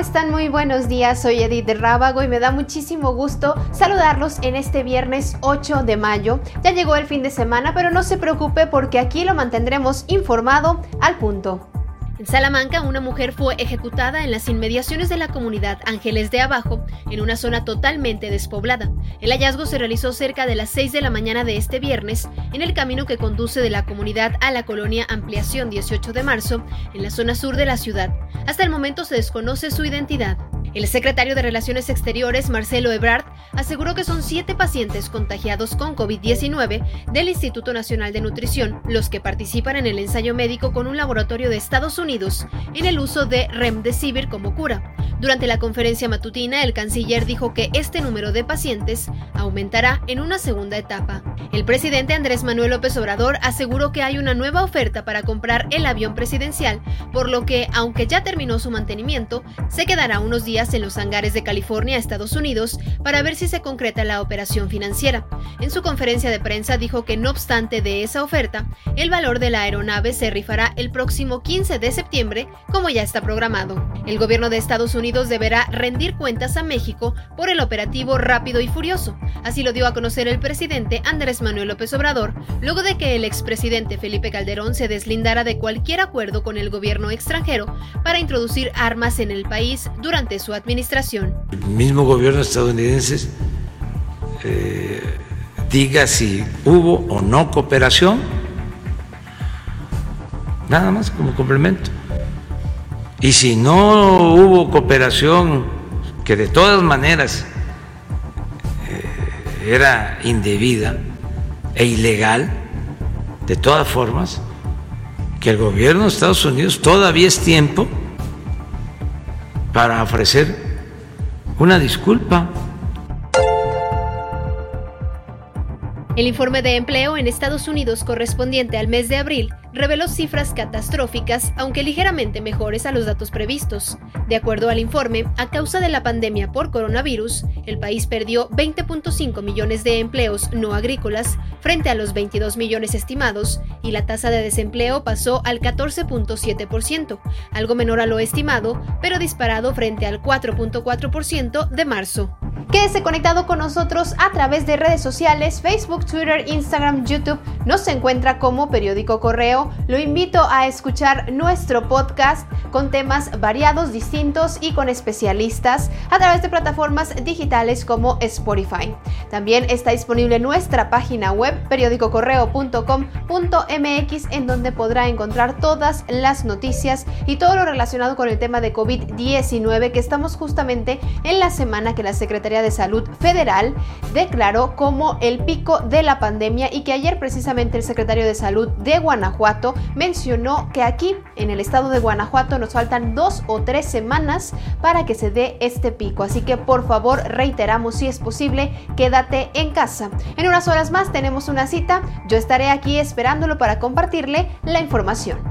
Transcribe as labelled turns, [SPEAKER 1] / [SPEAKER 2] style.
[SPEAKER 1] están? Muy buenos días, soy Edith de Rábago y me da muchísimo gusto saludarlos en este viernes 8 de mayo. Ya llegó el fin de semana, pero no se preocupe porque aquí lo mantendremos informado al punto. En Salamanca, una mujer fue ejecutada en las inmediaciones de la comunidad Ángeles de Abajo, en una zona totalmente despoblada. El hallazgo se realizó cerca de las 6 de la mañana de este viernes, en el camino que conduce de la comunidad a la colonia Ampliación 18 de marzo, en la zona sur de la ciudad. Hasta el momento se desconoce su identidad. El secretario de Relaciones Exteriores, Marcelo Ebrard, aseguró que son siete pacientes contagiados con COVID-19 del Instituto Nacional de Nutrición los que participan en el ensayo médico con un laboratorio de Estados Unidos en el uso de Remdesivir como cura. Durante la conferencia matutina, el canciller dijo que este número de pacientes aumentará en una segunda etapa. El presidente Andrés Manuel López Obrador aseguró que hay una nueva oferta para comprar el avión presidencial, por lo que, aunque ya terminó su mantenimiento, se quedará unos días en los hangares de California, Estados Unidos, para ver si se concreta la operación financiera. En su conferencia de prensa dijo que no obstante de esa oferta, el valor de la aeronave se rifará el próximo 15 de septiembre, como ya está programado. El gobierno de Estados Unidos deberá rendir cuentas a México por el operativo Rápido y Furioso. Así lo dio a conocer el presidente Andrés Manuel López Obrador, luego de que el expresidente Felipe Calderón se deslindara de cualquier acuerdo con el gobierno extranjero para introducir armas en el país durante su administración.
[SPEAKER 2] El mismo gobierno estadounidense eh, diga si hubo o no cooperación, nada más como complemento. Y si no hubo cooperación, que de todas maneras eh, era indebida e ilegal, de todas formas, que el gobierno de Estados Unidos todavía es tiempo para ofrecer una disculpa.
[SPEAKER 1] El informe de empleo en Estados Unidos correspondiente al mes de abril reveló cifras catastróficas, aunque ligeramente mejores a los datos previstos. De acuerdo al informe, a causa de la pandemia por coronavirus, el país perdió 20.5 millones de empleos no agrícolas frente a los 22 millones estimados y la tasa de desempleo pasó al 14.7%, algo menor a lo estimado, pero disparado frente al 4.4% de marzo. Quédese conectado con nosotros a través de redes sociales, Facebook, Twitter, Instagram, YouTube. Nos encuentra como Periódico Correo. Lo invito a escuchar nuestro podcast con temas variados, distintos y con especialistas a través de plataformas digitales como Spotify. También está disponible nuestra página web periódicocorreo.com.mx en donde podrá encontrar todas las noticias y todo lo relacionado con el tema de COVID-19 que estamos justamente en la semana que la De Salud Federal declaró como el pico de la pandemia y que ayer precisamente el secretario de Salud de Guanajuato mencionó que aquí en el estado de Guanajuato nos faltan dos o tres semanas para que se dé este pico. Así que por favor reiteramos si es posible, quédate en casa. En unas horas más tenemos una cita, yo estaré aquí esperándolo para compartirle la información.